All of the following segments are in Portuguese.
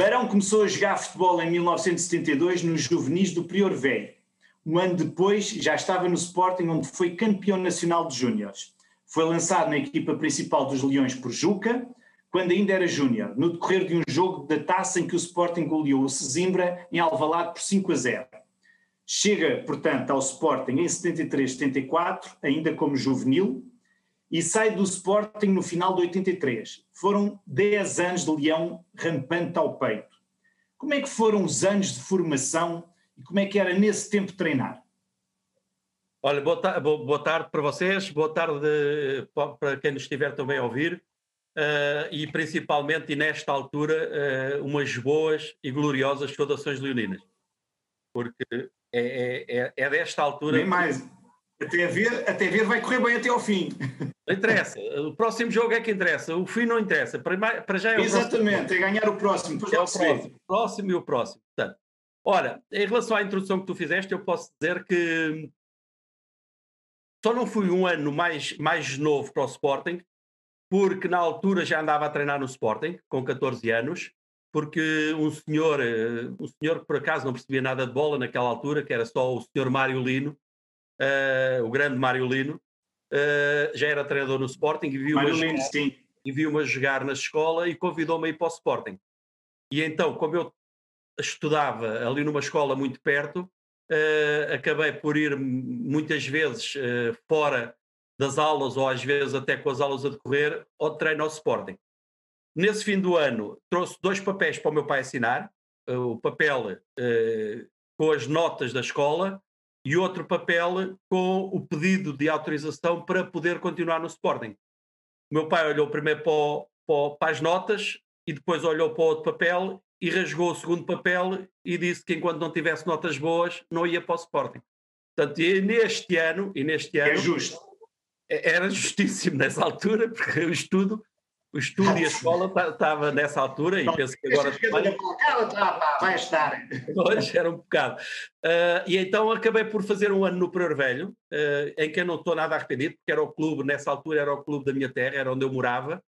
Barão começou a jogar futebol em 1972 nos juvenis do Prior Velho. Um ano depois já estava no Sporting, onde foi campeão nacional de júniores. Foi lançado na equipa principal dos Leões por Juca, quando ainda era júnior, no decorrer de um jogo da taça em que o Sporting goleou o Sesimbra em Alvalade por 5 a 0. Chega, portanto, ao Sporting em 73-74, ainda como juvenil, e sai do Sporting no final de 83. Foram 10 anos de leão rampante ao peito. Como é que foram os anos de formação e como é que era nesse tempo treinar? Olha, boa, ta boa tarde para vocês, boa tarde para quem nos estiver também a ouvir. Uh, e principalmente, e nesta altura, uh, umas boas e gloriosas saudações leoninas. Porque é, é, é, é desta altura. Nem mais. Até ver, até ver vai correr bem até ao fim. Não interessa. O próximo jogo é que interessa. O fim não interessa. Para, para já é Exatamente, é ganhar o próximo. é o próximo, próximo e o próximo. Portanto, ora, em relação à introdução que tu fizeste, eu posso dizer que só não fui um ano mais, mais novo para o Sporting, porque na altura já andava a treinar no Sporting, com 14 anos, porque um senhor, eh, um senhor que por acaso não percebia nada de bola naquela altura, que era só o senhor Mário Lino, uh, o grande Mário Lino, uh, já era treinador no Sporting e viu-me jogar, viu jogar na escola e convidou-me a ir para o Sporting. E então, como eu estudava ali numa escola muito perto, uh, acabei por ir muitas vezes fora das aulas ou às vezes até com as aulas a decorrer ao treino ao Sporting. Nesse fim do ano, trouxe dois papéis para o meu pai assinar: o papel com as notas da escola e outro papel com o pedido de autorização para poder continuar no Sporting. O meu pai olhou primeiro para, o, para, para, as notas e depois olhou para o outro papel e rasgou o segundo papel e disse que enquanto não tivesse notas boas não ia para o Sporting. Portanto, neste ano, e neste é ano... É justo. Era justíssimo nessa altura, porque o estudo o estudo e a escola estava nessa altura e penso que agora também... vai estar. Hoje era um bocado. Uh, e então acabei por fazer um ano no Pereiro Velho uh, em que eu não estou nada arrependido porque era o clube nessa altura era o clube da minha terra era onde eu morava.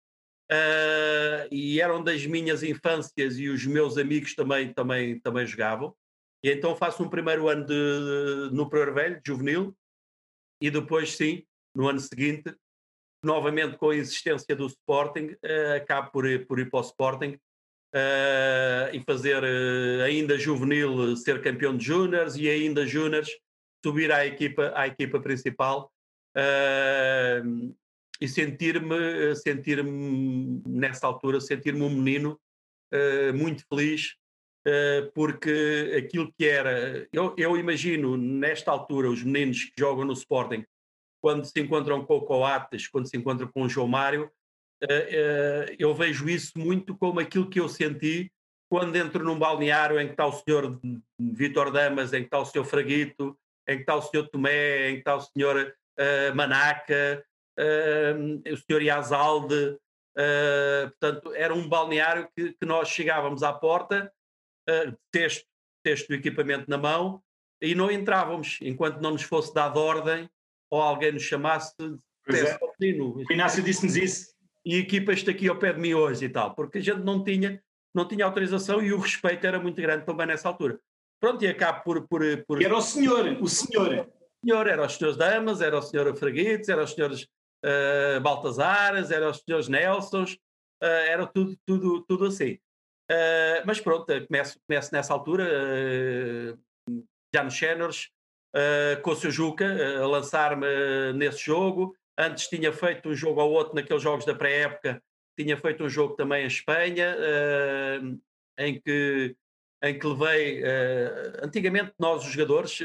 Uh, e era onde as minhas infâncias e os meus amigos também também também jogavam. E então faço um primeiro ano de, no Pereiro Velho juvenil e depois sim no ano seguinte novamente com a existência do Sporting, uh, acabo por ir, por ir para o Sporting uh, e fazer uh, ainda juvenil ser campeão de júniores e ainda júniores subir à equipa, à equipa principal e sentir-me sentir nessa altura sentir-me um menino muito feliz porque aquilo que era eu, eu imagino nesta altura os meninos que jogam no Sporting quando se encontram com o Coates, quando se encontram com o João Mário, eh, eh, eu vejo isso muito como aquilo que eu senti quando entro num balneário em que está o senhor Vitor Damas, em que está o senhor Fraguito, em que está o senhor Tomé, em que está o senhor uh, Manaca, o senhor Iazalde. Portanto, era um balneário que, nós chegávamos à porta, texto, texto do equipamento na mão, e não entrávamos enquanto não nos fosse dado ordem ou alguém nos chamasse, é. o Inácio disse-nos isso. E equipa está aqui ao pé de mim hoje e tal, porque a gente não tinha, não tinha autorização e o respeito era muito grande também nessa altura. Pronto, e acabo por. por, por... Era o senhor, o senhor. O senhor, era os senhores Damas, era o senhor Fraguites, era os senhores uh, Baltazares, era os senhores Nelsons, uh, era tudo, tudo, tudo assim. Uh, mas pronto, começo, começo nessa altura, uh, já nos séniores, uh, com o seu Juca, uh, a lançar-me uh, nesse jogo. Antes tinha feito um jogo ou outro naqueles jogos da pré-época, tinha feito um jogo também em Espanha, em que em que levei. antigamente, nós, os jogadores,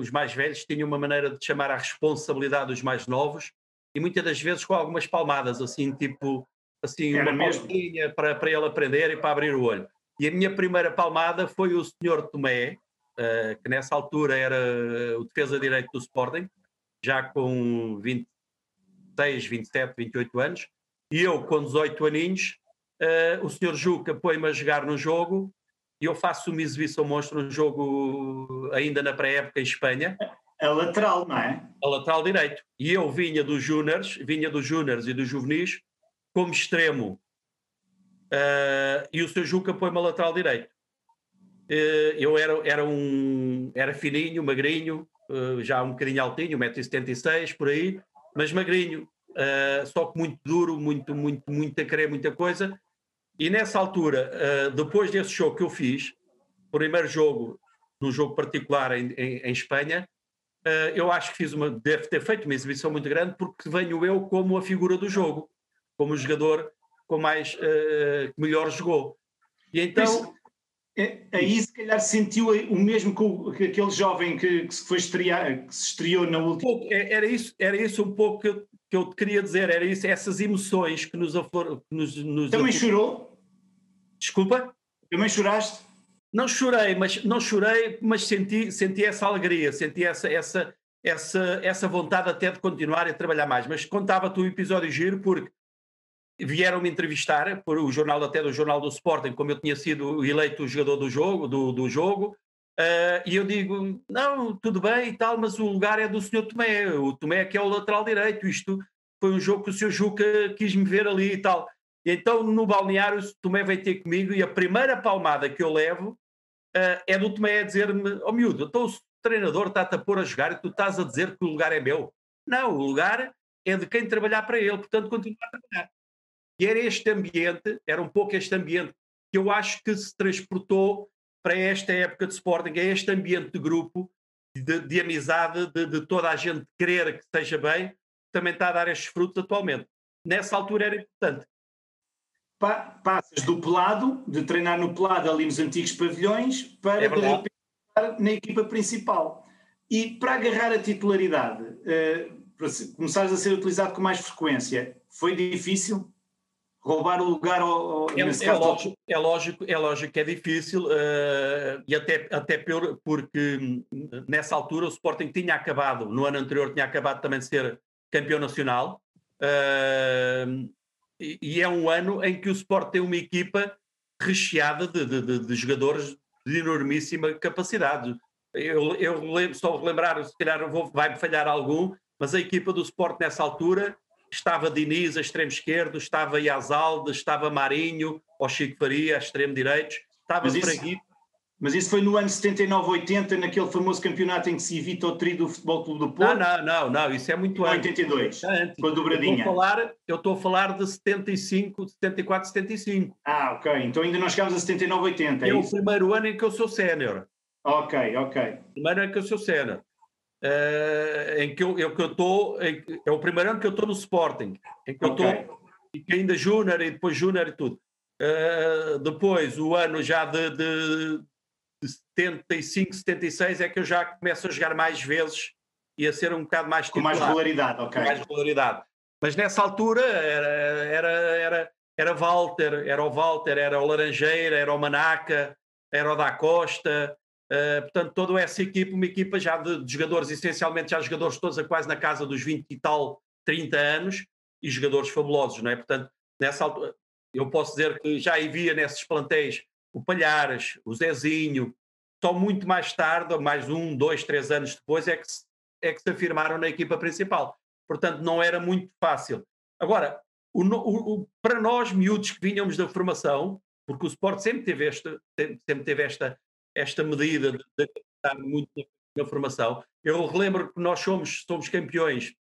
os mais velhos, tinham uma maneira de chamar à responsabilidade dos mais novos e muitas das vezes com algumas palmadas, assim, tipo, assim, Era uma palmadinha para, para ele aprender e para abrir o olho. E a minha primeira palmada foi o senhor Tomé, uh, que nessa altura era o defesa de direito do Sporting, já com 26, 27, 28 anos, e eu com 18 aninhos, uh, o senhor Juca põe-me a jogar no jogo e eu faço uma exibição monstro no jogo ainda na pré-época em Espanha. A lateral, não é? A lateral direito. E eu vinha dos Júniors, vinha dos Júniors e dos Juvenis como extremo. uh, e o seu Juca põe-me a lateral direito. Uh, eu era, era, um, era fininho, magrinho, uh, já um bocadinho altinho, 1,76m por aí, mas magrinho, só que muito duro, muito, muito, muito a querer muita coisa. E nessa altura, depois desse jogo que eu fiz, primeiro jogo, num jogo particular em, em, em Espanha, eu acho que fiz uma, deve ter feito uma exibição muito grande porque venho eu como a figura do jogo, como o jogador com mais que melhor jogou. E então. Isso, é, aí se calhar sentiu o mesmo que, que aquele jovem que, que, se foi estrear, que se estreou na última. Um é, era, isso, era isso um pouco que eu, que eu te queria dizer, era isso, essas emoções que nos, aflor, nos, nos Também chorou? Desculpa? Também choraste? Não chorei, mas não chorei, mas senti, senti essa alegria, senti essa, essa, essa, essa vontade até de continuar a trabalhar mais. Mas contava-te o episódio giro porque vieram-me entrevistar por o jornal até do jornal do Sporting, como eu tinha sido eleito jogador do jogo, do, do jogo, uh, e eu digo, não, tudo bem e tal, mas o lugar é do senhor Tomé, o Tomé que é o lateral direito, isto foi um jogo que o senhor Juca quis me ver ali e tal. E então no balneário o Tomé veio ter comigo e a primeira palmada que eu levo uh, é do Tomé a dizer-me, oh, miúdo, então o treinador está-te a pôr a jogar e tu estás a dizer que o lugar é meu. Não, o lugar é de quem trabalhar para ele, portanto continua a trabalhar. E era este ambiente, era um pouco este ambiente que eu acho que se transportou para esta época de Sporting, é este ambiente de grupo, de, de amizade, de, de, toda a gente querer que esteja bem, também está a dar estes frutos atualmente. Nessa altura era importante pa, passas do pelado, de treinar no pelado ali nos antigos pavilhões, para é de repente estar na equipa principal. E para agarrar a titularidade, uh, para começares a ser utilizado com mais frequência, foi difícil? Roubar o lugar ao, ao é, é, lógico, é, lógico, é lógico que é difícil uh, e até, até por, porque hum, nessa altura o Sporting tinha acabado, no ano anterior tinha acabado também de ser campeão nacional uh, e é um ano em que o Sport tem uma equipa recheada de, de, de jogadores de enormíssima capacidade. Eu, eu só lembrar, se calhar vai-me falhar algum, mas a equipa do Sport nessa altura estava Diniz a extremo esquerdo, estava Iazalde, estava Marinho, o Chico Faria a extremo direito, estava Fraguito, mas isso foi no ano 79-80, naquele famoso campeonato em que se evita o tri do Futebol Clube do Porto? Não, não, não, não isso é muito antes. 82, antes. com a dobradinha. Eu estou, a falar, eu estou a falar de 75, 74, 75. Ah, ok. Então ainda não chegámos a 79-80, é, é o primeiro ano em que eu sou sénior. Ok, ok. Primeiro ano em que eu sou sénior. Uh, em que eu, eu, que eu estou, é o primeiro ano que eu estou no Sporting, em que eu estou, okay. e que ainda Júnior e depois Júnior e tudo. Uh, depois, o ano já de, de de 75, 76 é que eu já começo a jogar mais vezes e a ser um bocado mais titular. Com mais regularidade, ok. Com mais regularidade. Mas nessa altura era, era, era, era Walter, era o Walter, era o Laranjeira, era o Manaca, era o da Costa, uh, portanto toda essa equipa, uma equipa já de, de, jogadores, essencialmente já jogadores todos a quase na casa dos 20 e tal, 30 anos, e jogadores fabulosos, não é? Portanto, nessa altura, eu posso dizer que já havia nesses plantéis o Palhares, o Zezinho, só muito mais tarde, mais um, dois, três anos depois, é que, se, é que se afirmaram na equipa principal. Portanto, não era muito fácil. Agora, o, o, o, para nós, miúdos que vinhamos da formação, porque o Sport sempre teve esta, sempre teve esta, esta medida de, de estar muito na, formação. Eu relembro que nós somos, somos campeões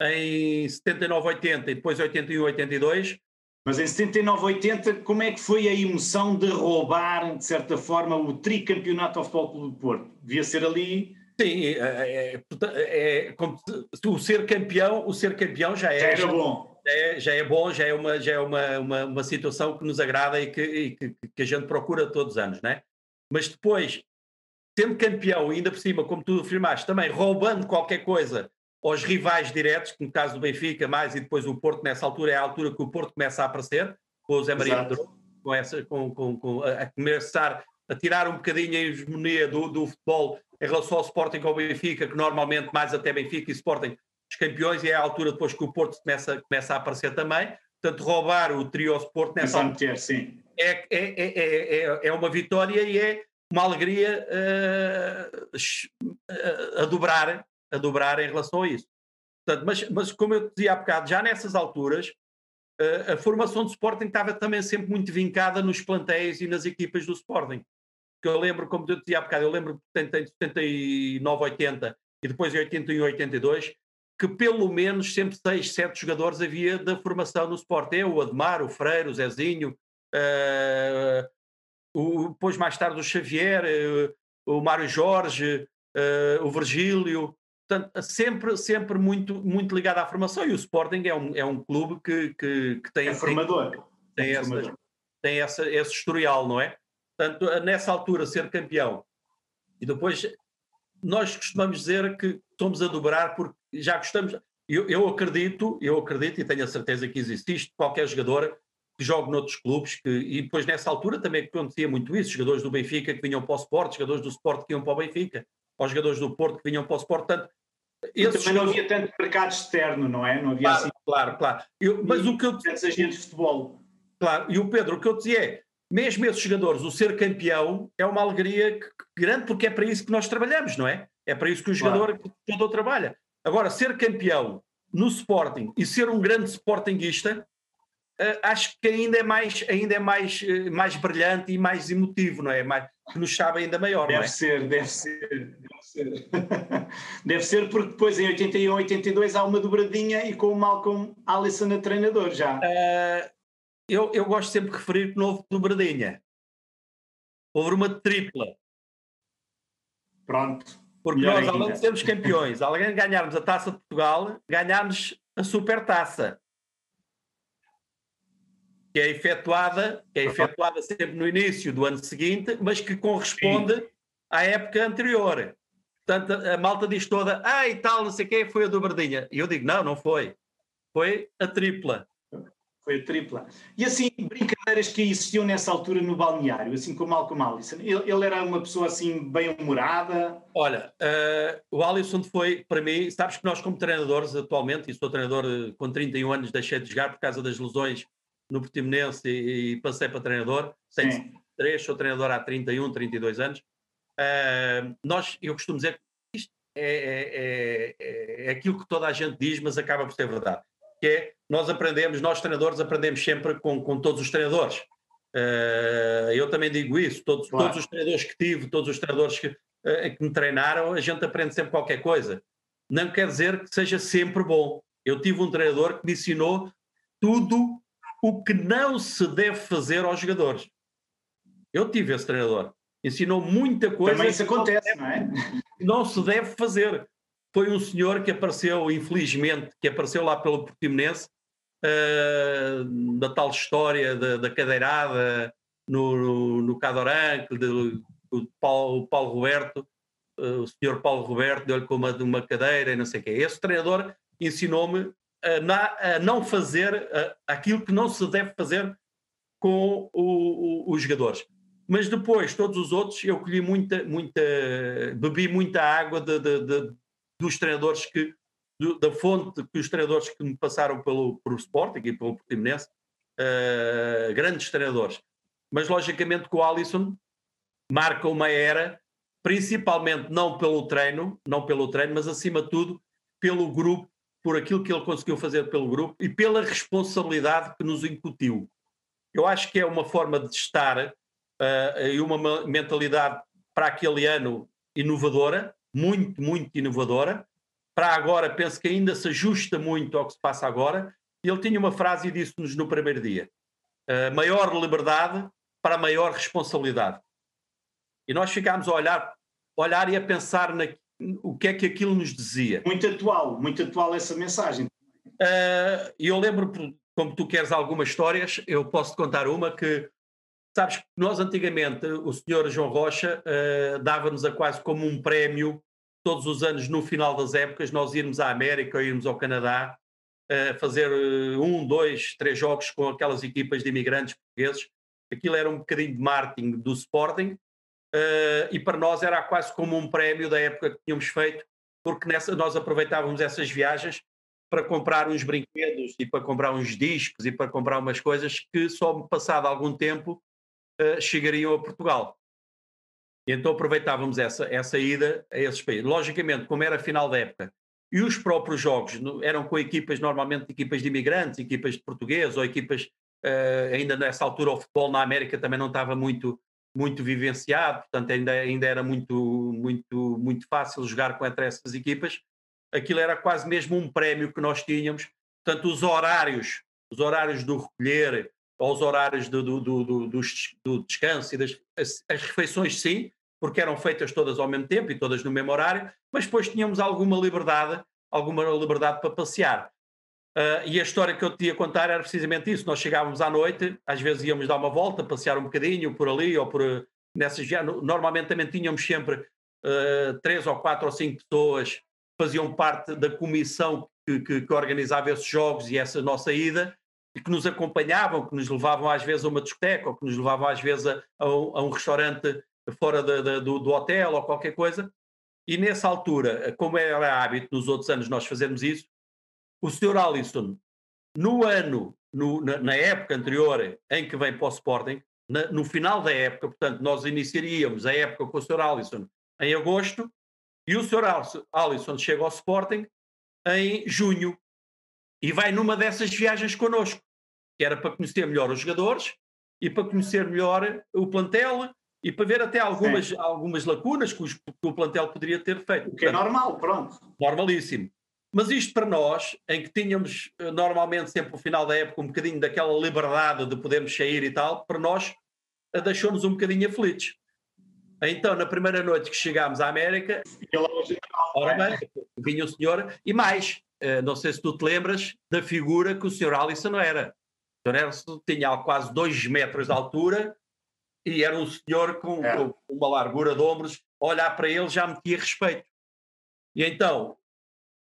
em 79, 80 e depois 81, 82, mas em 79, 80, como é que foi a emoção de roubar, de certa forma, o tricampeonato ao Futebol Clube do Porto? Devia ser ali. Sim, é, é, é, é o ser campeão, o ser campeão já é. Já era bom. Já é, já é bom, já é, uma, já é uma, uma, uma situação que nos agrada e que, e que, que, a gente procura todos os anos, né? Mas depois, sendo campeão, ainda por cima, como tu afirmaste, também roubando qualquer coisa aos rivais diretos, que no caso do Benfica mais e depois o Porto nessa altura é a altura que o Porto começa a aparecer, com o Zé Maria Pedro, com, essa, com, com, com, a começar a tirar um bocadinho a hegemonia do, do futebol em relação ao Sporting ao Benfica, que normalmente mais até Benfica e Sporting os campeões, e é a altura depois que o Porto começa, começa a aparecer também. Portanto, roubar o trio ao Sport nessa altura sim. É, é, é, é, é uma vitória e é uma alegria uh, a dobrar a dobrar em relação a isso. Portanto, mas, mas como eu dizia há bocado, já nessas alturas, uh, a formação do Sporting estava também sempre muito vincada nos plantéis e nas equipas do Sporting. Que eu lembro, como eu dizia há bocado, eu lembro que em 79, 80 e depois em 81, 82, que pelo menos sempre seis, sete jogadores havia da formação no Sporting. Eu, o Ademar, o Freire, o Zezinho, uh, o, depois mais tarde o Xavier, uh, o Mário Jorge, uh, o Virgílio, portanto, sempre, sempre muito, muito ligado à formação. E o Sporting é um, é um clube que, que, que tem. É formador. Tem, tem, é essa, tem essa, esse historial, não é? Portanto, nessa altura, ser campeão. E depois, nós costumamos dizer que estamos a dobrar porque já gostamos. Eu, eu acredito, eu acredito e tenho a certeza que existe isto, qualquer jogador que jogue noutros clubes, que, e depois nessa altura também acontecia muito isso, jogadores do Benfica que vinham para o Sport, jogadores do Sport que iam para o Benfica, aos jogadores do Porto que vinham para o Sport, portanto... Também não havia tanto mercado externo, não é? Não havia claro, assim... Claro, claro. Eu, mas e, o que eu... Agentes de futebol. Claro, e o Pedro, o que eu dizia é, mesmo esses jogadores, o ser campeão é uma alegria grande, porque é para isso que nós trabalhamos, não é? É para isso que o jogador, claro. todo trabalha. Agora, ser campeão no Sporting e ser um grande Sportingista, uh, acho que ainda é mais, ainda é mais, uh, mais brilhante e mais emotivo, não é? Mais, que nos sabe ainda maior, deve não é? Ser, deve ser, deve ser. deve ser porque depois em 81, 82 há uma dobradinha e com o Malcolm Alisson a treinador já. Uh, eu, eu gosto sempre de referir que não houve dobradinha. Houve uma tripla. Pronto. Porque Melhor nós, ainda. além de sermos campeões, além de ganharmos a Taça de Portugal, ganhámos a Supertaça. Que é efetuada, que é efetuada sempre no início do ano seguinte, mas que corresponde Sim. à época anterior. Portanto, a malta diz toda, ah, e tal, não sei o quê, foi a dobradinha. E eu digo, não, não foi. Foi a tripla. Foi a tripla. E assim, brincadeiras que existiam nessa altura no balneário, assim como Malcolm Allison. Ele, ele era uma pessoa assim bem humorada? Olha, uh, o Alisson foi, para mim, sabes que nós como treinadores atualmente, e sou treinador eh, com 31 anos, deixei de jogar por causa das lesões no Portimonense e, e passei para treinador, sem três, sou treinador há 31, 32 anos. Uh, nós, eu costumo dizer que isto é, é, é, é aquilo que toda a gente diz, mas acaba por ser verdade que é nós aprendemos, nós treinadores aprendemos sempre com, com todos os treinadores. Uh, eu também digo isso, todos, claro. todos os treinadores que tive, todos os treinadores que, uh, que me treinaram, a gente aprende sempre qualquer coisa. Não quer dizer que seja sempre bom. Eu tive um treinador que me ensinou tudo o que não se deve fazer aos jogadores. Eu tive esse treinador. Ensinou muita coisa. Também isso acontece, não, deve, não é? Não se deve fazer foi um senhor que apareceu, infelizmente, que apareceu lá pelo Portimonense, uh, da tal história da, da cadeirada no, no, no Cadoran, do, Paulo, Paulo Roberto, uh, o senhor Paulo Roberto deu-lhe com uma, uma cadeira e não sei o quê. Esse treinador ensinou-me a, a, não fazer a, aquilo que não se deve fazer com o, o, os jogadores. Mas depois, todos os outros, eu colhi muita, muita, bebi muita água de, de, de dos treinadores que, do, da fonte que os treinadores que me passaram pelo, pelo Sporting e pelo Portimonense, uh, grandes treinadores. Mas logicamente que o Alisson marca uma era, principalmente não pelo treino, não pelo treino, mas acima de tudo pelo grupo, por aquilo que ele conseguiu fazer pelo grupo e pela responsabilidade que nos incutiu. Eu acho que é uma forma de estar uh, e uma mentalidade para aquele ano inovadora, muito, muito inovadora. Para agora, penso que ainda se ajusta muito ao que se passa agora. E ele tinha uma frase e disse-nos no primeiro dia: uh, maior liberdade para maior responsabilidade. E nós ficámos a olhar, olhar e a pensar na, o que é que aquilo nos dizia. Muito atual, muito atual essa mensagem. Uh, e eu lembro, como tu queres algumas histórias, eu posso te contar uma que Sabes que nós antigamente, o senhor João Rocha uh, dava-nos a quase como um prémio todos os anos, no final das épocas, nós irmos à América ou irmos ao Canadá uh, fazer uh, um, dois, três jogos com aquelas equipas de imigrantes portugueses. Aquilo era um bocadinho de marketing do Sporting uh, e para nós era quase como um prémio da época que tínhamos feito, porque nessa, nós aproveitávamos essas viagens para comprar uns brinquedos e para comprar uns discos e para comprar umas coisas que só passado algum tempo chegariam a Portugal. Então aproveitávamos essa, essa ida a esses países. Logicamente, como era final da época e os próprios jogos eram com equipas, normalmente equipas de imigrantes, equipas de portugueses ou equipas, uh, ainda nessa altura o futebol na América também não estava muito, muito vivenciado, portanto ainda, ainda era muito, muito, muito fácil jogar contra essas equipas. Aquilo era quase mesmo um prémio que nós tínhamos, portanto os horários, os horários do recolher, ou os horários do, do, do, do, do descanso e das as, as refeições sim, porque eram feitas todas ao mesmo tempo e todas no mesmo horário, mas depois tínhamos alguma liberdade, alguma liberdade para passear. Uh, e a história que eu te ia contar era precisamente isso. Nós chegávamos à noite, às vezes íamos dar uma volta, passear um bocadinho por ali ou por nessas Normalmente também tínhamos sempre uh, três ou quatro ou cinco pessoas que faziam parte da comissão que, que, que, organizava esses jogos e essa nossa ida e que nos acompanhavam, que nos levavam às vezes a uma discoteca ou que nos levavam às vezes a, a, um, a um, restaurante fora de, do, do, hotel ou qualquer coisa. E nessa altura, como era hábito nos outros anos nós fazermos isso, o Sr. Alisson, no ano, no, na, na, época anterior em que vem para o Sporting, na, no final da época, portanto, nós iniciaríamos a época com o Sr. Alisson em agosto e o Sr. Alisson chega ao Sporting em junho e vai numa dessas viagens connosco, que era para conhecer melhor os jogadores e para conhecer melhor o plantel e para ver até algumas, algumas lacunas que, os, que, o plantel poderia ter feito. O que é normal, pronto. Normalíssimo. Mas isto para nós, em que tínhamos eh, normalmente sempre no final da época um bocadinho daquela liberdade de podermos sair e tal, para nós eh, deixou-nos um bocadinho aflitos. Então, na primeira noite que chegámos à América, ora bem, vinha o senhor, e mais, eh, não sei se tu te lembras da figura que o senhor Alisson não era. O senhor Alisson tinha quase dois metros de altura, e era um senhor com, é. com uma largura de ombros, olhar para ele já metia respeito. E então,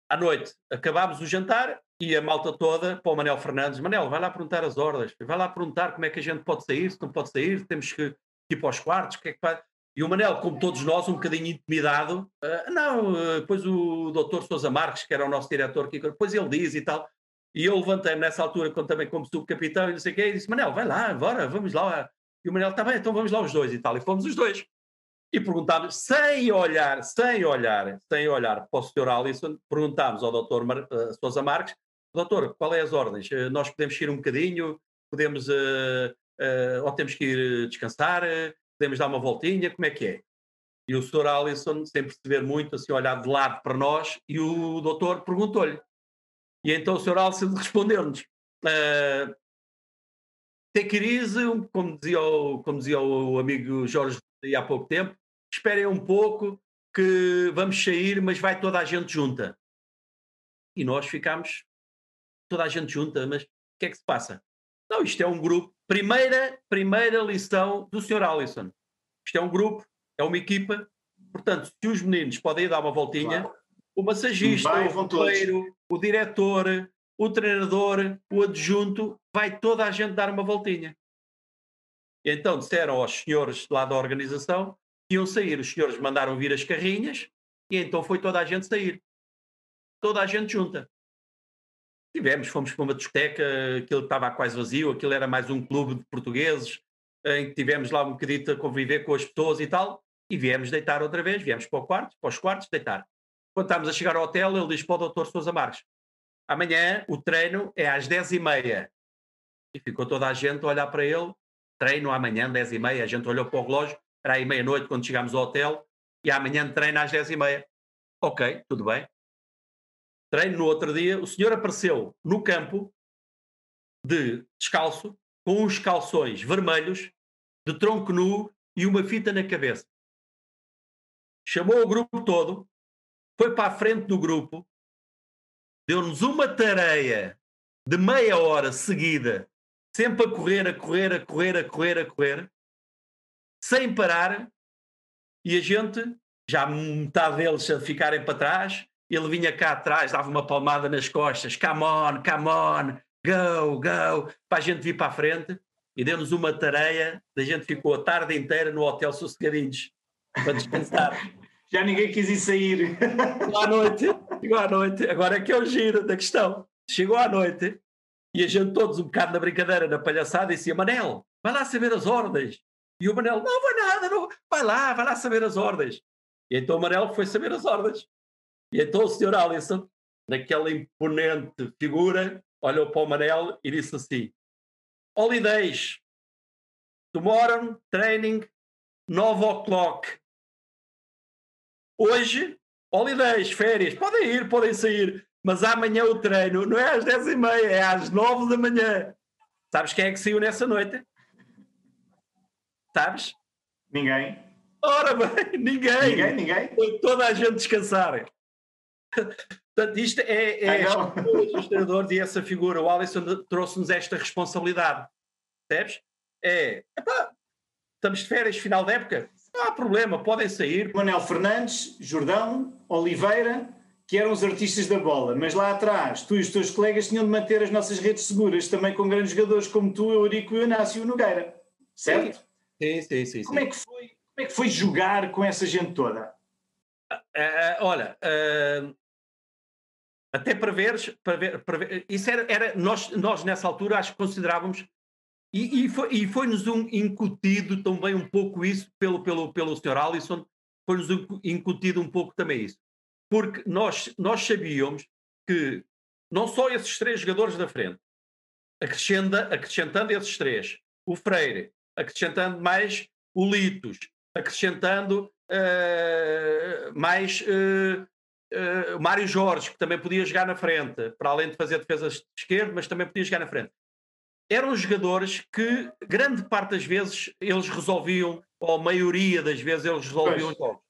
à noite, acabámos o jantar e a malta toda para o Manel Fernandes. Manel, vai lá perguntar as ordens, vai lá perguntar como é que a gente pode sair, se não pode sair, temos que ir para os quartos, o que é que faz? E o Manel, como todos nós, um bocadinho intimidado, uh, não, uh, depois o doutor Sousa Marques, que era o nosso diretor, que depois ele diz e tal, e eu levantei-me nessa altura, quando, também como subcapitão, e não sei o quê, e disse, Manel, vai lá, bora, vamos lá, e o Manel, está bem, então vamos lá os dois e tal. E fomos os dois. E perguntámos, sem olhar, sem olhar, sem olhar para o Sr. Alisson, perguntámos ao Dr. Mar uh, Sousa Marques, doutor, qual é as ordens? Uh, nós podemos ir um bocadinho, podemos, uh, ou temos que ir descansar, podemos dar uma voltinha, como é que é? E o Sr. Alisson, sem perceber muito, assim, olhar de lado para nós, e o doutor perguntou-lhe. E então o Sr. Alisson respondeu-nos, it easy, como dizia o, como dizia o amigo Jorge há pouco tempo, esperem um pouco que vamos sair, mas vai toda a gente junta. E nós ficámos toda a gente junta, mas o que é que se passa? Não, isto é um grupo. Primeira, primeira lição do Sr. Alisson. Isto é um grupo, é uma equipa. Portanto, se os meninos podem ir dar uma voltinha, claro. o massagista, vai, o roteiro, o diretor, o treinador, o adjunto, vai toda a gente dar uma voltinha. E então disseram aos senhores lá da organização que iam sair. Os senhores mandaram vir as carrinhas e então foi toda a gente sair. Toda a gente junta. Tivemos, fomos para uma discoteca, aquilo estava quase vazio, aquilo era mais um clube de portugueses, em que tivemos lá um bocadito a conviver com as pessoas e tal, e viemos deitar outra vez, viemos para o quarto, para os quartos, deitar. Quando estávamos a chegar ao hotel, ele diz para o doutor Sousa Marques, amanhã o treino é às 10h30. E ficou toda a gente a olhar para ele, treino amanhã, 10h30, a gente olhou para o relógio, era aí meia-noite quando chegámos ao hotel, e amanhã treino às 10h30. Ok, tudo bem. Treino no outro dia, o senhor apareceu no campo, de descalço, com uns calções vermelhos, de tronco nu e uma fita na cabeça. Chamou o grupo todo, foi para a frente do grupo, deu-nos uma tarefa de meia hora seguida, sempre a correr, a correr, a correr, a correr, a correr, sem parar, e a gente, já metade deles a ficarem para trás, ele vinha cá atrás, dava uma palmada nas costas, come on, come on, go, go, para a gente vir para a frente, e deu-nos uma tarefa, a gente ficou a tarde inteira no hotel sossegadinhos, para descansar. Já ninguém quis ir sair. Chegou à noite, chegou à noite. Agora é que é o giro da questão. Chegou à noite e a gente todos um bocado na brincadeira, na palhaçada, e dizia, Manel, vai lá saber as ordens. E o Manel, não vai nada, não. vai lá, vai lá saber as ordens. E então o Manel foi saber as ordens. E então o senhor Alisson daquela imponente figura, olhou para o Manel e disse assim: Holidays, tomorrow training, 9 o'clock. Hoje, holidays, férias, podem ir, podem sair, mas amanhã o treino não é às 10 e meia, é às 9 da manhã. Sabes quem é que saiu nessa noite? Sabes? Ninguém. Ora bem, ninguém. Ninguém, ninguém. Foi toda a gente descansar. Portanto, isto é, é os treinadores e essa figura, o Alisson trouxe-nos esta responsabilidade. Percebes? É, epá, estamos de férias, final da época, não há problema, podem sair. Manuel Fernandes, Jordão, Oliveira, que eram os artistas da bola, mas lá atrás, tu e os teus colegas tinham de manter as nossas redes seguras, também com grandes jogadores como tu, Eurico e o Inácio Nogueira, certo? Sim, sim, sim. Como, sim. É que foi, como é que foi jogar com essa gente toda? Uh, olha, uh, até para veres, para ver, para ver, isso era, era nós, nós nessa altura acho que considerávamos e, e, foi, e foi-nos um incutido também um pouco isso pelo, pelo, pelo Sr. Alisson, foi-nos incutido um pouco também isso. Porque nós, nós sabíamos que não só esses três jogadores da frente, acrescenta, acrescentando esses três, o Freire, acrescentando mais o Litos, acrescentando uh, mais uh, uh, Mário Jorge, que também podia jogar na frente, para além de fazer defesas de esquerda, mas também podia jogar na frente. Eram jogadores que, grande parte das vezes, eles resolviam, ou a maioria das vezes, eles resolviam os jogos.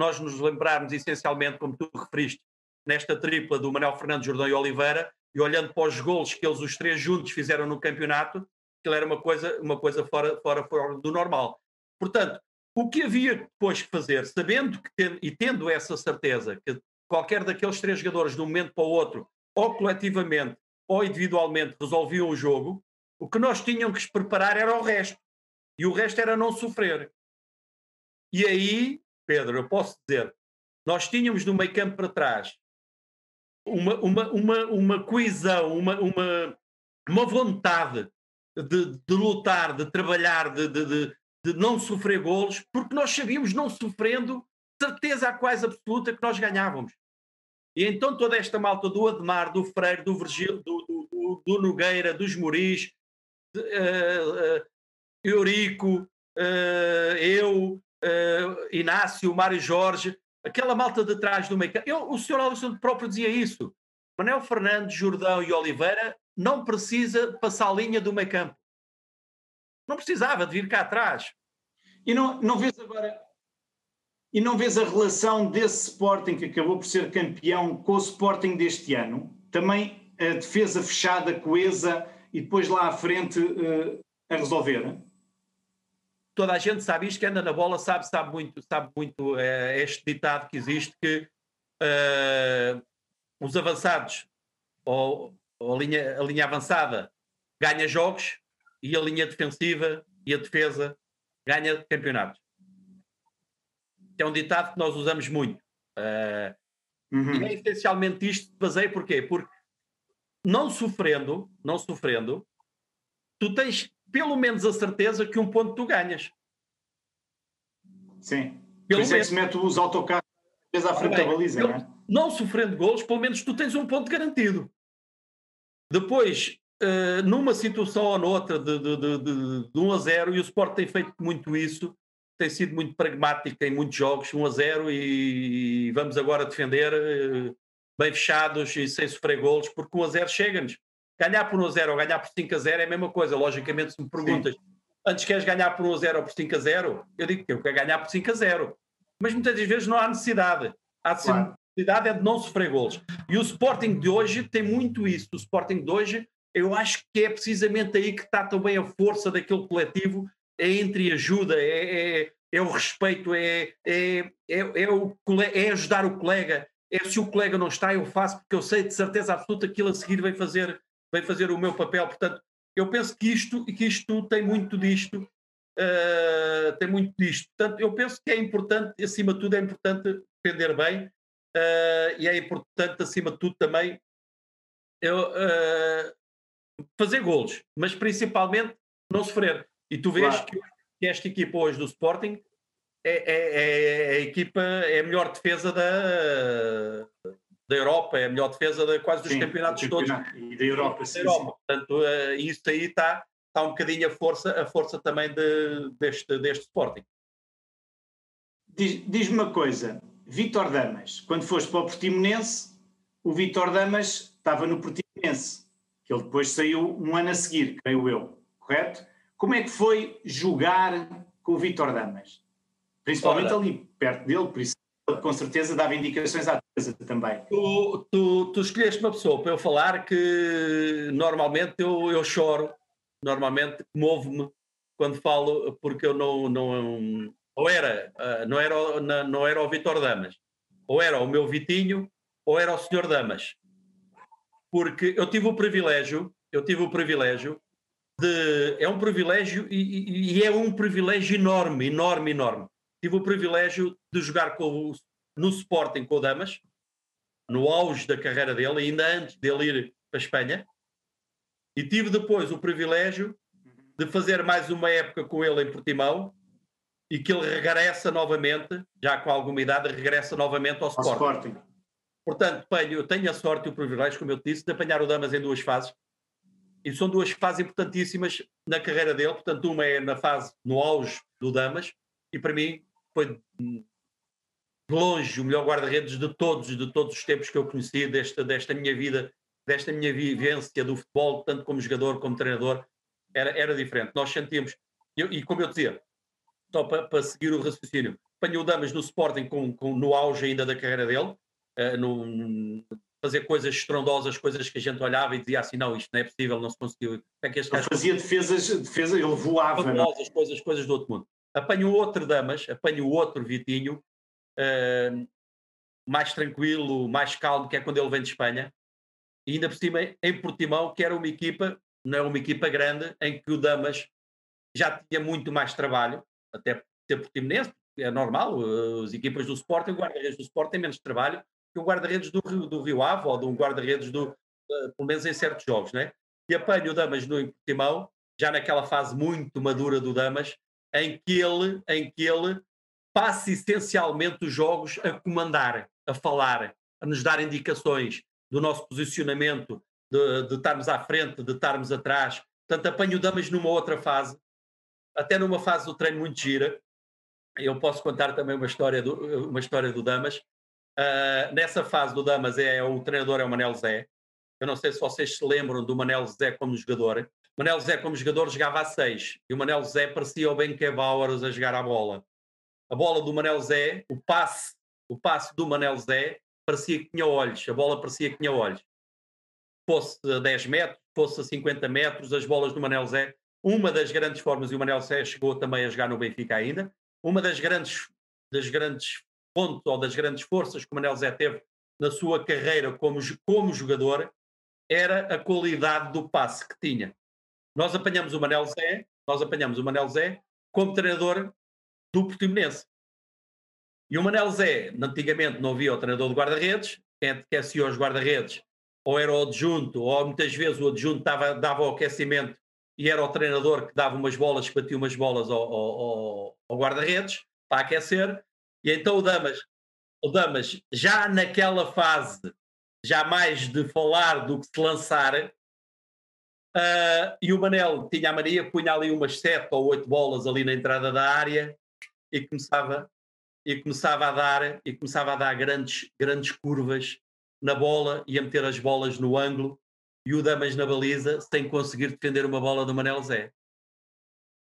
Nós nos lembrarmos, essencialmente, como tu referiste, nesta tripla do Manuel Fernandes, Jordão e Oliveira, e olhando para os golos que eles, os três juntos, fizeram no campeonato, aquilo era uma coisa, uma coisa fora, fora, fora do normal. Portanto, o que havia depois que fazer, sabendo que e tendo essa certeza que qualquer daqueles três jogadores, de um momento para o outro, ou coletivamente ou individualmente, resolviam o jogo, o que nós tínhamos que preparar era o resto. E o resto era não sofrer. E aí, Pedro, eu posso dizer, nós tínhamos no meio campo para trás uma, uma, uma, uma coesão, uma, uma, uma vontade de, de lutar, de trabalhar, de, de, de, de não sofrer golos, porque nós sabíamos, não sofrendo, certeza quase absoluta que nós ganhávamos. E então toda esta malta do Ademar, do Freire, do Virgílio, do, do, do Nogueira, dos Moris, de, uh, uh, Eurico, uh, eu, Inácio, Mário Jorge, aquela malta de trás do meio eu, O senhor Alisson próprio dizia isso. Manuel Fernandes, Jordão e Oliveira não precisa passar a linha do meio campo. Não precisava de vir cá atrás. E não, não vês agora e não vês a relação desse Sporting que acabou por ser campeão com o Sporting deste ano? Também a defesa fechada, coesa e depois lá à frente uh, a resolver? Toda a gente sabe isto, que anda na bola, sabe, sabe muito, sabe muito uh, este ditado que existe que uh, os avançados ou, ou a, linha, a linha avançada ganha jogos e a linha defensiva e a defesa ganha campeonatos é um ditado que nós usamos muito. Uh, uhum. E é essencialmente isto que baseia porquê? Porque não sofrendo, não sofrendo, tu tens pelo menos a certeza que um ponto tu ganhas. Sim. Pelo Por isso menos. é que se mete os autocarros à frente da baliza, não é? Não sofrendo golos, pelo menos tu tens um ponto garantido. Depois, uh, numa situação ou noutra de, de, de, de, de 1 a 0, e o Sport tem feito muito isso, tem sido muito pragmática em muitos jogos, 1 a 0, e vamos agora defender eh, bem fechados e sem sofrer golos, porque 1 a 0 chega-nos. Ganhar por 1 a 0 ou ganhar por 5 a 0 é a mesma coisa. Logicamente, se me perguntas, Sim. antes queres ganhar por 1 a 0 ou por 5 a 0, eu digo que eu quero ganhar por 5 a 0. Mas muitas das vezes não há necessidade. Há claro. necessidade é de não sofrer golos. E o Sporting de hoje tem muito isso. O Sporting de hoje, eu acho que é precisamente aí que está também a força daquele coletivo é entre ajuda, é, é, é o respeito, é, é, é, é, o, é ajudar o colega. É se o colega não está, eu faço, porque eu sei de certeza absoluta que ele a seguir vai fazer, vai fazer o meu papel. Portanto, eu penso que isto, que isto tem muito disto, uh, tem muito disto. Portanto, eu penso que é importante, acima de tudo, é importante defender bem uh, e é importante, acima de tudo, também eu, uh, fazer golos, mas principalmente não sofrer. E tu vês claro. que esta equipa hoje do Sporting é, é, é, a equipa, é a melhor defesa da, da Europa, é a melhor defesa de quase dos sim, campeonatos campeonato. todos. E da Europa, sim, da Europa. Sim. Portanto, uh, isso aí está tá um bocadinho a força, a força também de, deste, deste Sporting. Diz-me diz uma coisa, Vítor Damas, quando foste para o Portimonense, o Vítor Damas estava no Portimonense, que ele depois saiu um ano a seguir, creio eu, correto? Como é que foi jogar com o Vítor Damas? Principalmente Ora, ali, perto dele, por isso com certeza dava indicações à defesa também. Tu, tu, tu escolheste uma pessoa para eu falar que normalmente eu, eu choro, normalmente movo-me quando falo, porque eu não, não ou era, ah, não era, não era o Vitor Damas, ou era o meu Vitinho, ou era o Senhor Damas. Porque eu tive o privilégio, eu tive o privilégio de, é um privilégio e, e é um privilégio enorme, enorme, enorme tive o privilégio de jogar com o, no Sporting com o Damas, no auge da carreira dele, ainda antes dele ir para a Espanha, e tive depois o privilégio de fazer mais uma época com ele em Portimão e que ele regressa novamente, já com alguma idade, regressa novamente ao, ao Sporting. Sporting. Portanto, eu tenho a sorte e o privilégio, como eu te disse, de apanhar o Damas em duas fases. E são duas fases importantíssimas na carreira dele. Portanto, uma é na fase, no auge do Damas, e para mim foi de longe o melhor guarda-redes de todos, de todos os tempos que eu conheci, desta, desta minha vida, desta minha vivência do futebol, tanto como jogador como treinador, era, era diferente. Nós sentíamos, eu, e como eu dizia, só para, para seguir o raciocínio, apanhou Damas no Sporting com, com, no auge ainda da carreira dele, uh, no, fazer coisas estrondosas, coisas que a gente olhava e dizia assim, não, isto não é possível, não se conseguiu. É que este fazia defesas, defesa, ele voava. Coisas, coisas do outro mundo apanho outro Damas, apanho outro Vitinho, uh, mais tranquilo, mais calmo, que é quando ele vem de Espanha, e ainda por cima em Portimão, que era uma equipa, não é uma equipa grande, em que o Damas já tinha muito mais trabalho, até ser portimonense, é normal, uh, as equipas do Sport, o guarda-redes do Sport tem menos trabalho que o guarda-redes do Rio, do Rio Ave ou de um guarda-redes do, uh, pelo menos em certos jogos, né? E apanho o Damas no Portimão, já naquela fase muito madura do Damas, em que ele, em que ele passa essencialmente os jogos a comandar, a falar, a nos dar indicações do nosso posicionamento, de, de estarmos à frente, de estarmos atrás. Portanto, apanho o Damas numa outra fase, até numa fase do treino muito gira. Eu posso contar também uma história do, uma história do Damas. Uh, nessa fase do Damas, é, o treinador é o Manel Zé. Eu não sei se vocês se lembram do Manel Zé como jogador. Manel Zé, como jogador, jogava a 6 e o Manel Zé parecia o Benquebauers a jogar a bola. A bola do Manel Zé, o passe, o passe do Manel Zé, parecia que tinha olhos, a bola parecia que tinha olhos. Fosse a 10 metros, fosse a 50 metros, as bolas do Manel Zé. Uma das grandes formas, e o Manel Zé chegou também a jogar no Benfica ainda, uma das grandes, das grandes pontos ou das grandes forças que o Manel Zé teve na sua carreira como, como jogador era a qualidade do passe que tinha. Nós apanhamos o Manel Zé, nós apanhamos o Manel Zé como treinador do Portimonense. E o Manel Zé, antigamente não havia o treinador de guarda-redes, quem aquecia os guarda-redes ou era o adjunto, ou muitas vezes o adjunto dava, dava o aquecimento e era o treinador que dava umas bolas, que batia umas bolas ao, ao, ao guarda-redes para aquecer. E então o Damas, o Damas, já naquela fase, já mais de falar do que se lançar, Uh, e o Manel tinha a mania, punha ali umas sete ou oito bolas ali na entrada da área e começava, e começava a dar e começava a dar grandes, grandes curvas na bola e a meter as bolas no ângulo e o Damas na baliza sem conseguir defender uma bola do Manel Zé.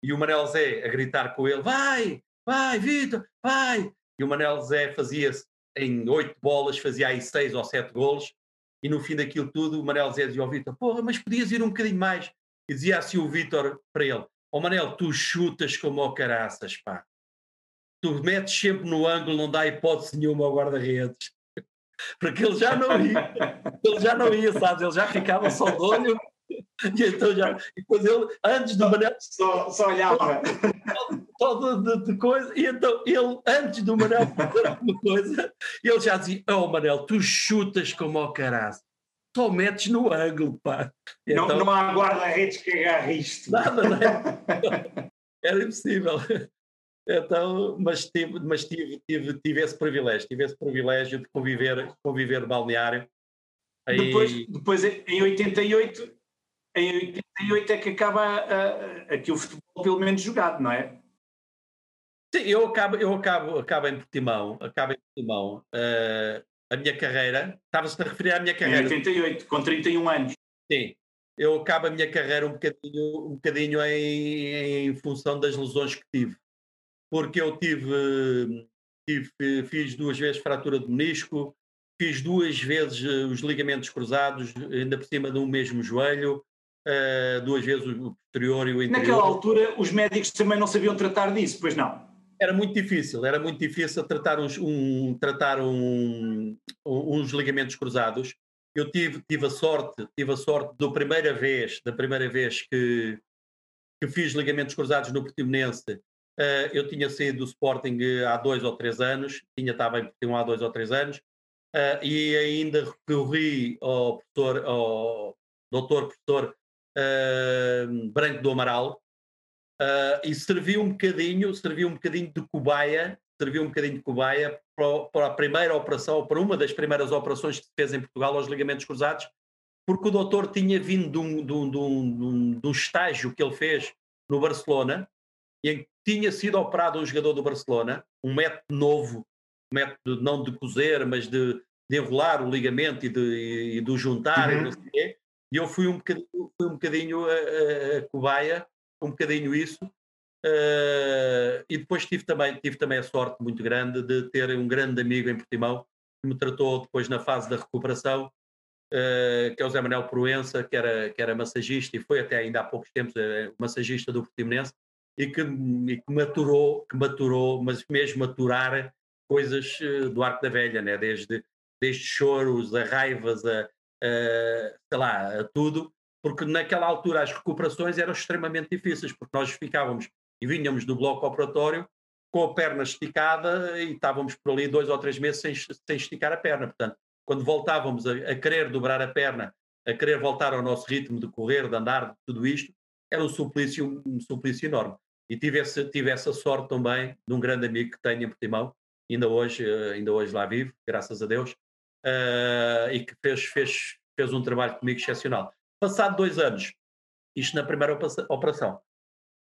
E o Manel Zé a gritar com ele: vai, vai, Vitor, vai! E o Manel Zé fazia em oito bolas, fazia aí seis ou sete golos e no fim daquilo tudo o Manel Zé dizia ao Vitor, porra, mas podias ir um bocadinho mais. E dizia assim o Vitor para ele, ó oh, Manel, tu chutas como o caraças, pá. Tu metes sempre no ângulo, não dá hipótese nenhuma ao guarda-redes. Porque ele já não ia, ele já não ia, sabes? Ele já ficava só de olho e então já, e depois ele, antes do Manel. Só, só olhava. Só de, de, coisa, e então ele, antes do Manel fazer alguma coisa, ele já dizia: Oh Manel, tu chutas como ao caralho. Só metes no ângulo, pá. Então, não, não há guarda-redes que agarre isto. Nada, não é? Era impossível. Então, mas tive, mas tive, tive, tive esse privilégio, tive esse privilégio de conviver, conviver balneário. Aí... Depois, depois, em 88, em 88 é que acaba aqui o futebol pelo menos jogado, não é? Sim, eu acabo, eu acabo, acabo em Portimão, acabo em Portimão. Uh, a minha carreira, estava-se a referir à minha carreira. Em 88, com 31 anos. Sim, eu acabo a minha carreira um bocadinho, um bocadinho em, em função das lesões que tive. Porque eu tive, tive, fiz duas vezes fratura de menisco, fiz duas vezes eh, os ligamentos cruzados, ainda por cima de um mesmo joelho, uh, duas vezes o posterior e o interior. Naquela altura, os médicos também não sabiam tratar disso, pois não? Era muito difícil, era muito difícil tratar, uns, um, tratar um, uns ligamentos cruzados. Eu tive, tive a sorte, tive a sorte da primeira vez, da primeira vez que, que fiz ligamentos cruzados no Portimonense, uh, eu tinha saído do Sporting há dois ou três anos, tinha estava em Portimão há dois ou três anos, uh, e ainda recorri ao professor, ao doutor professor uh, Branco do Amaral, Uh, e serviu um bocadinho, serviu um bocadinho de cobaia, serviu um bocadinho de cobaia para, para, a primeira operação, para uma das primeiras operações que se fez em Portugal aos ligamentos cruzados, porque o doutor tinha vindo de um, de um, de um, de um estágio que ele fez no Barcelona, em que tinha sido operado um jogador do Barcelona, um método novo, método não de cozer, mas de, de enrolar o ligamento e de, e de o juntar, uhum. e, não sei quê, e eu fui um bocadinho, fui um bocadinho a, a, a cobaia um bocadinho isso. Uh, e depois tive também, tive também a sorte muito grande de ter um grande amigo em Portimão que me tratou depois na fase da recuperação, uh, que é o Zé Manuel Proença, que era, que era massagista e foi até ainda há poucos tempos uh, massagista do Portimonense e que, e que maturou, que maturou, mas mesmo maturar coisas do Arco da Velha, né? desde, desde choros, a raivas, a, a sei lá, a tudo, porque naquela altura as recuperações eram extremamente difíceis, porque nós ficávamos e vinhamos do bloco operatório com a perna esticada e estávamos por ali dois ou três meses sem, sem esticar a perna. Portanto, quando voltávamos a, a, querer dobrar a perna, a querer voltar ao nosso ritmo de correr, de andar, de tudo isto, era um suplício, um suplício enorme. E tive, esse, tive essa sorte também de um grande amigo que tenho em Portimão, ainda hoje, ainda hoje lá vivo, graças a Deus, uh, e que fez, fez, fez um trabalho comigo excepcional. Passado dois anos, isto na primeira operação.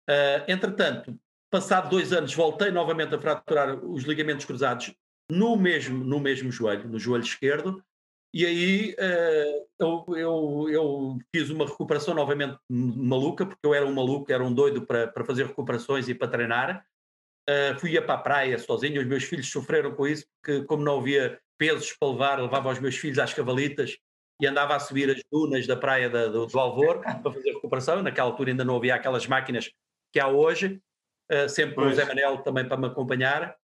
Uh, entretanto, passado dois anos, voltei novamente a fraturar os ligamentos cruzados no mesmo, no mesmo joelho, no joelho esquerdo, e aí uh, eu, eu, eu, fiz uma recuperação novamente maluca, porque eu era um maluco, era um doido para, para fazer recuperações e para treinar. Uh, fui para a praia sozinho, os meus filhos sofreram com isso, porque como não havia pesos para levar, levava os meus filhos às cavalitas e andava a subir as dunas da praia da, do, do Alvor para fazer recuperação. Naquela altura ainda não havia aquelas máquinas que há hoje, uh, sempre o Zé Manel também para me acompanhar.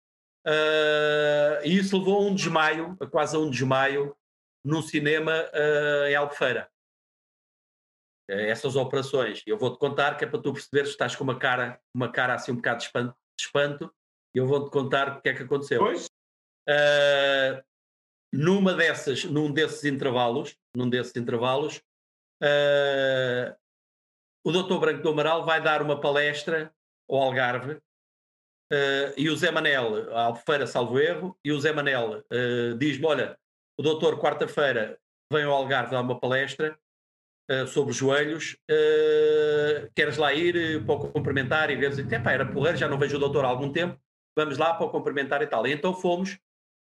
Uh, e isso levou a um desmaio, a quase a um desmaio, no cinema uh, em Albufeira. essas operações. Eu vou-te contar que é para tu perceberes que estás com uma cara, uma cara assim um bocado de espanto, de espanto e eu vou-te contar o que é que aconteceu. Pois? Uh, numa dessas, num desses intervalos, num desses intervalos, uh, o Dr. Branco do Amaral vai dar uma palestra ao Algarve uh, e o Zé Manel, a Albufeira, salvo erro, e o Zé Manel uh, diz-me: Olha, o doutor, quarta-feira, vem ao Algarve dar uma palestra sobre joelhos, queres lá ir para o cumprimentar e ver? Epá, era porreiro, já não vejo o doutor há algum tempo, vamos lá para o cumprimentar e tal. E então fomos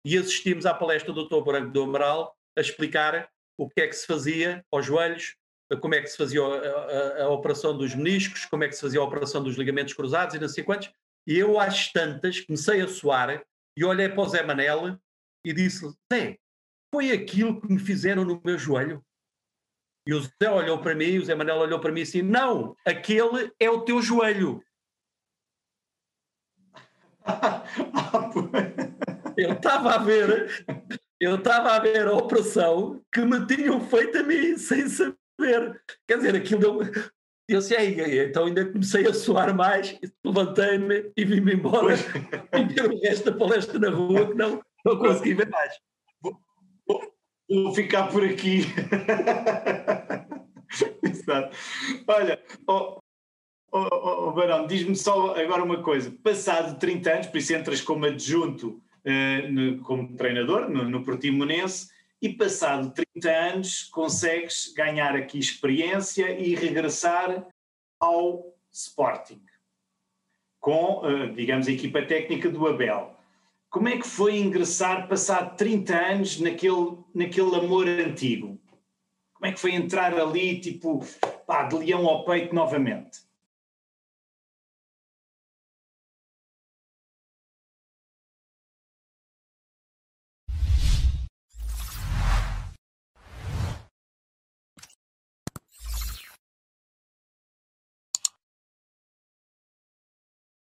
e assistimos à palestra do Dr. Branco do Amaral a explicar o que é que se fazia aos joelhos, como é que se fazia a, a, a, operação dos meniscos, como é que se fazia a operação dos ligamentos cruzados e não sei quantos. E eu, às tantas, comecei a suar e olhei para o Zé Manel e disse: Zé, foi aquilo que me fizeram no meu joelho? E o Zé olhou para mim, o Zé Manel olhou para mim assim: Não, aquele é o teu joelho. eu estava a ver, eu estava a ver a operação que me tinham feito a mim sem saber. Quer dizer, aquilo deu. Eu sei, então ainda comecei a suar mais, levantei-me e vim-me embora e ver o resto da palestra na rua que não, não consegui ver mais. Vou, vou ficar por aqui. Exato. Olha, oh, oh, oh Barão, diz-me só agora uma coisa. Passado 30 anos, por isso entras como adjunto, uh, no, como treinador no, no Portimonense, e passado 30 anos consegues ganhar aqui experiência e regressar ao Sporting, com, uh, digamos, a equipa técnica do Abel. Como é que foi ingressar, passado 30 anos, naquele, naquele amor antigo? Como é que foi entrar ali, tipo, pá, de leão ao peito novamente?